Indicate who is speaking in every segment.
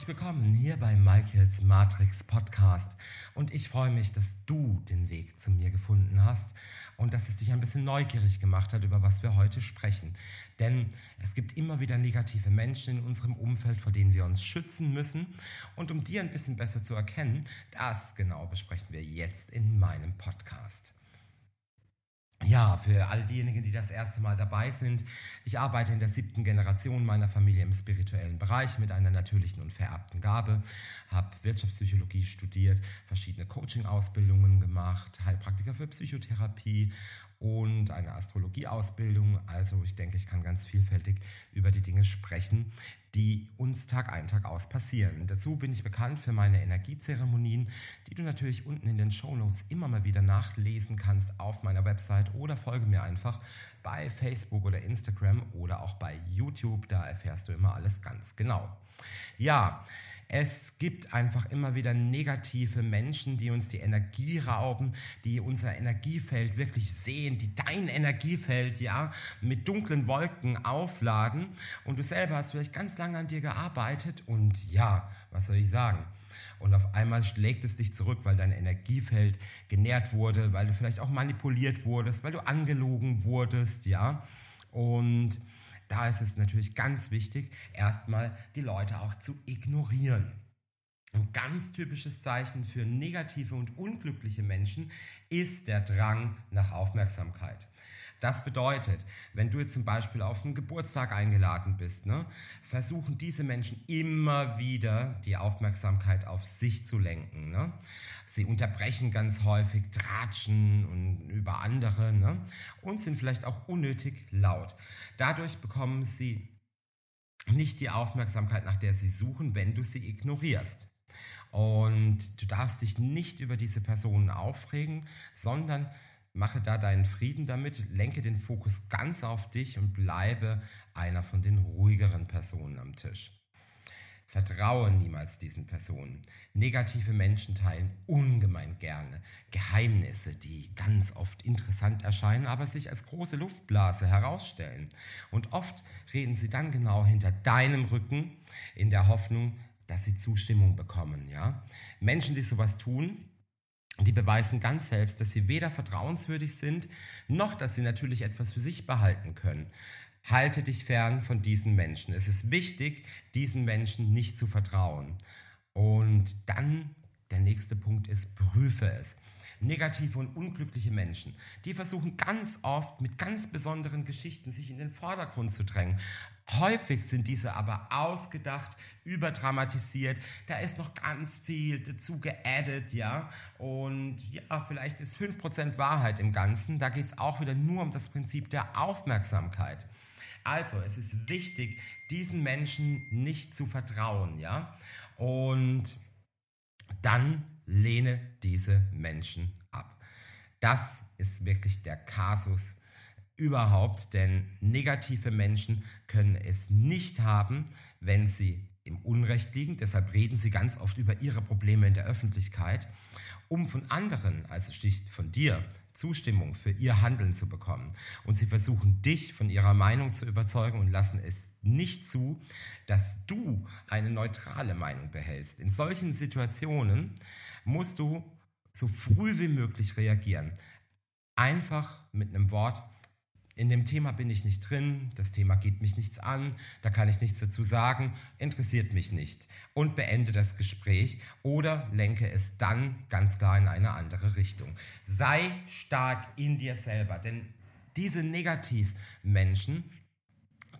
Speaker 1: herzlich willkommen hier bei Michaels Matrix Podcast. Und ich freue mich, dass du den Weg zu mir gefunden hast und dass es dich ein bisschen neugierig gemacht hat, über was wir heute sprechen. Denn es gibt immer wieder negative Menschen in unserem Umfeld, vor denen wir uns schützen müssen. Und um die ein bisschen besser zu erkennen, das genau besprechen wir jetzt in meinem Podcast. Ja, für all diejenigen, die das erste Mal dabei sind, ich arbeite in der siebten Generation meiner Familie im spirituellen Bereich mit einer natürlichen und vererbten Gabe, habe Wirtschaftspsychologie studiert, verschiedene Coaching-Ausbildungen gemacht, Heilpraktiker für Psychotherapie und eine Astrologieausbildung. Also ich denke, ich kann ganz vielfältig über die Dinge sprechen, die uns Tag ein, Tag aus passieren. Dazu bin ich bekannt für meine Energiezeremonien, die du natürlich unten in den Show Notes immer mal wieder nachlesen kannst auf meiner Website oder folge mir einfach bei Facebook oder Instagram oder auch bei YouTube. Da erfährst du immer alles ganz genau. Ja, es gibt einfach immer wieder negative Menschen, die uns die Energie rauben, die unser Energiefeld wirklich sehen, die dein Energiefeld ja mit dunklen Wolken aufladen. Und du selber hast vielleicht ganz lange an dir gearbeitet und ja, was soll ich sagen? Und auf einmal schlägt es dich zurück, weil dein Energiefeld genährt wurde, weil du vielleicht auch manipuliert wurdest, weil du angelogen wurdest, ja. Und da ist es natürlich ganz wichtig, erstmal die Leute auch zu ignorieren. Ein ganz typisches Zeichen für negative und unglückliche Menschen ist der Drang nach Aufmerksamkeit. Das bedeutet, wenn du jetzt zum Beispiel auf einen Geburtstag eingeladen bist, ne, versuchen diese Menschen immer wieder die Aufmerksamkeit auf sich zu lenken. Ne? Sie unterbrechen ganz häufig, tratschen und über andere ne, und sind vielleicht auch unnötig laut. Dadurch bekommen sie nicht die Aufmerksamkeit, nach der sie suchen, wenn du sie ignorierst. Und du darfst dich nicht über diese Personen aufregen, sondern Mache da deinen Frieden damit, lenke den Fokus ganz auf dich und bleibe einer von den ruhigeren Personen am Tisch. Vertraue niemals diesen Personen. Negative Menschen teilen ungemein gerne Geheimnisse, die ganz oft interessant erscheinen, aber sich als große Luftblase herausstellen. Und oft reden sie dann genau hinter deinem Rücken in der Hoffnung, dass sie Zustimmung bekommen. Ja? Menschen, die sowas tun, die beweisen ganz selbst, dass sie weder vertrauenswürdig sind, noch dass sie natürlich etwas für sich behalten können. Halte dich fern von diesen Menschen. Es ist wichtig, diesen Menschen nicht zu vertrauen. Und dann der nächste Punkt ist, prüfe es. Negative und unglückliche Menschen, die versuchen ganz oft mit ganz besonderen Geschichten sich in den Vordergrund zu drängen. Häufig sind diese aber ausgedacht, überdramatisiert. Da ist noch ganz viel dazu geaddet, ja. Und ja, vielleicht ist 5% Wahrheit im Ganzen. Da geht es auch wieder nur um das Prinzip der Aufmerksamkeit. Also, es ist wichtig, diesen Menschen nicht zu vertrauen, ja. Und dann lehne diese Menschen ab. Das ist wirklich der Kasus überhaupt, denn negative Menschen können es nicht haben, wenn sie im Unrecht liegen. Deshalb reden sie ganz oft über ihre Probleme in der Öffentlichkeit, um von anderen, also schlicht von dir, Zustimmung für ihr Handeln zu bekommen. Und sie versuchen dich von ihrer Meinung zu überzeugen und lassen es nicht zu, dass du eine neutrale Meinung behältst. In solchen Situationen musst du so früh wie möglich reagieren. Einfach mit einem Wort, in dem Thema bin ich nicht drin, das Thema geht mich nichts an, da kann ich nichts dazu sagen, interessiert mich nicht und beende das Gespräch oder lenke es dann ganz klar in eine andere Richtung. Sei stark in dir selber, denn diese Negativmenschen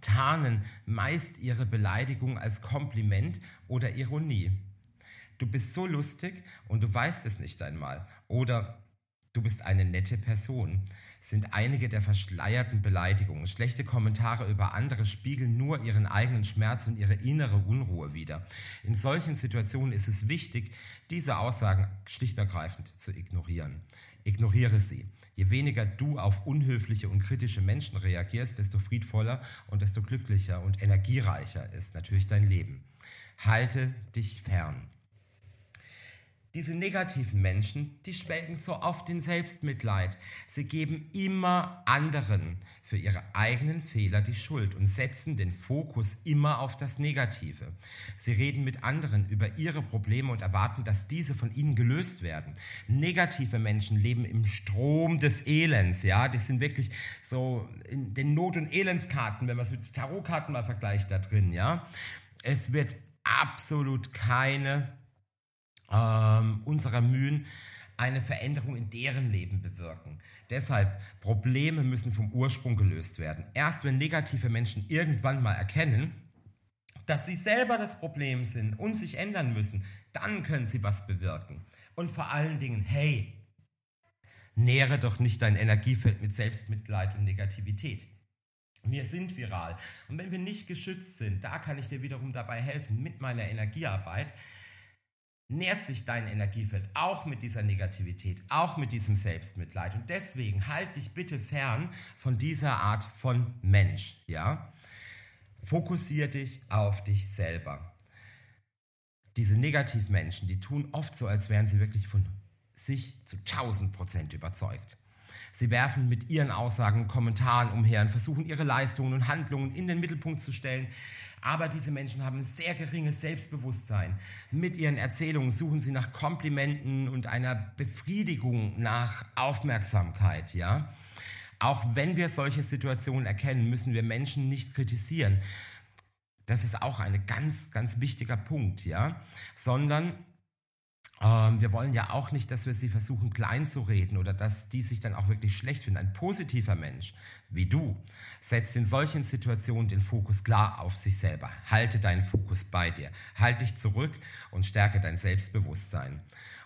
Speaker 1: tarnen meist ihre Beleidigung als Kompliment oder Ironie. Du bist so lustig und du weißt es nicht einmal oder du bist eine nette Person sind einige der verschleierten Beleidigungen. Schlechte Kommentare über andere spiegeln nur ihren eigenen Schmerz und ihre innere Unruhe wider. In solchen Situationen ist es wichtig, diese Aussagen schlicht und ergreifend zu ignorieren. Ignoriere sie. Je weniger du auf unhöfliche und kritische Menschen reagierst, desto friedvoller und desto glücklicher und energiereicher ist natürlich dein Leben. Halte dich fern. Diese negativen Menschen, die schwelgen so oft in Selbstmitleid. Sie geben immer anderen für ihre eigenen Fehler die Schuld und setzen den Fokus immer auf das Negative. Sie reden mit anderen über ihre Probleme und erwarten, dass diese von ihnen gelöst werden. Negative Menschen leben im Strom des Elends, ja, die sind wirklich so in den Not- und Elendskarten, wenn man es mit Tarotkarten mal vergleicht, da drin, ja. Es wird absolut keine ähm, unserer Mühen eine Veränderung in deren Leben bewirken. Deshalb, Probleme müssen vom Ursprung gelöst werden. Erst wenn negative Menschen irgendwann mal erkennen, dass sie selber das Problem sind und sich ändern müssen, dann können sie was bewirken. Und vor allen Dingen, hey, nähere doch nicht dein Energiefeld mit Selbstmitleid und Negativität. Wir sind viral. Und wenn wir nicht geschützt sind, da kann ich dir wiederum dabei helfen mit meiner Energiearbeit, nährt sich dein Energiefeld auch mit dieser Negativität, auch mit diesem Selbstmitleid. Und deswegen halt dich bitte fern von dieser Art von Mensch, ja? Fokussier dich auf dich selber. Diese Negativmenschen, die tun oft so, als wären sie wirklich von sich zu 1000 Prozent überzeugt. Sie werfen mit ihren Aussagen und Kommentaren umher und versuchen ihre Leistungen und Handlungen in den Mittelpunkt zu stellen. Aber diese Menschen haben ein sehr geringes Selbstbewusstsein. Mit ihren Erzählungen suchen sie nach Komplimenten und einer Befriedigung nach Aufmerksamkeit, ja. Auch wenn wir solche Situationen erkennen, müssen wir Menschen nicht kritisieren. Das ist auch ein ganz, ganz wichtiger Punkt, ja. Sondern ähm, wir wollen ja auch nicht, dass wir sie versuchen klein zu reden oder dass die sich dann auch wirklich schlecht finden. Ein positiver Mensch wie du setzt in solchen Situationen den Fokus klar auf sich selber. Halte deinen Fokus bei dir. Halte dich zurück und stärke dein Selbstbewusstsein.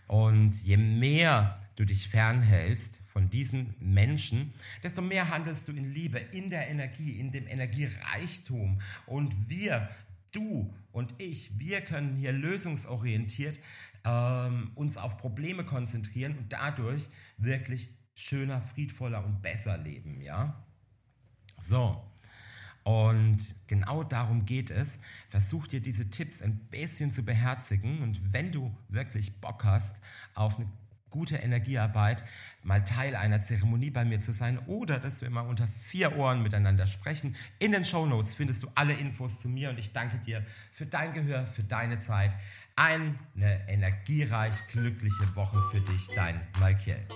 Speaker 1: Und je mehr du dich fernhältst von diesen Menschen, desto mehr handelst du in Liebe, in der Energie, in dem Energiereichtum. Und wir du und ich, wir können hier lösungsorientiert ähm, uns auf Probleme konzentrieren und dadurch wirklich schöner, friedvoller und besser leben, ja? So. Und genau darum geht es. Versuch dir diese Tipps ein bisschen zu beherzigen und wenn du wirklich Bock hast auf eine gute Energiearbeit, mal Teil einer Zeremonie bei mir zu sein oder dass wir mal unter vier Ohren miteinander sprechen. In den Show Notes findest du alle Infos zu mir und ich danke dir für dein Gehör, für deine Zeit. Eine energiereich glückliche Woche für dich, dein Michael.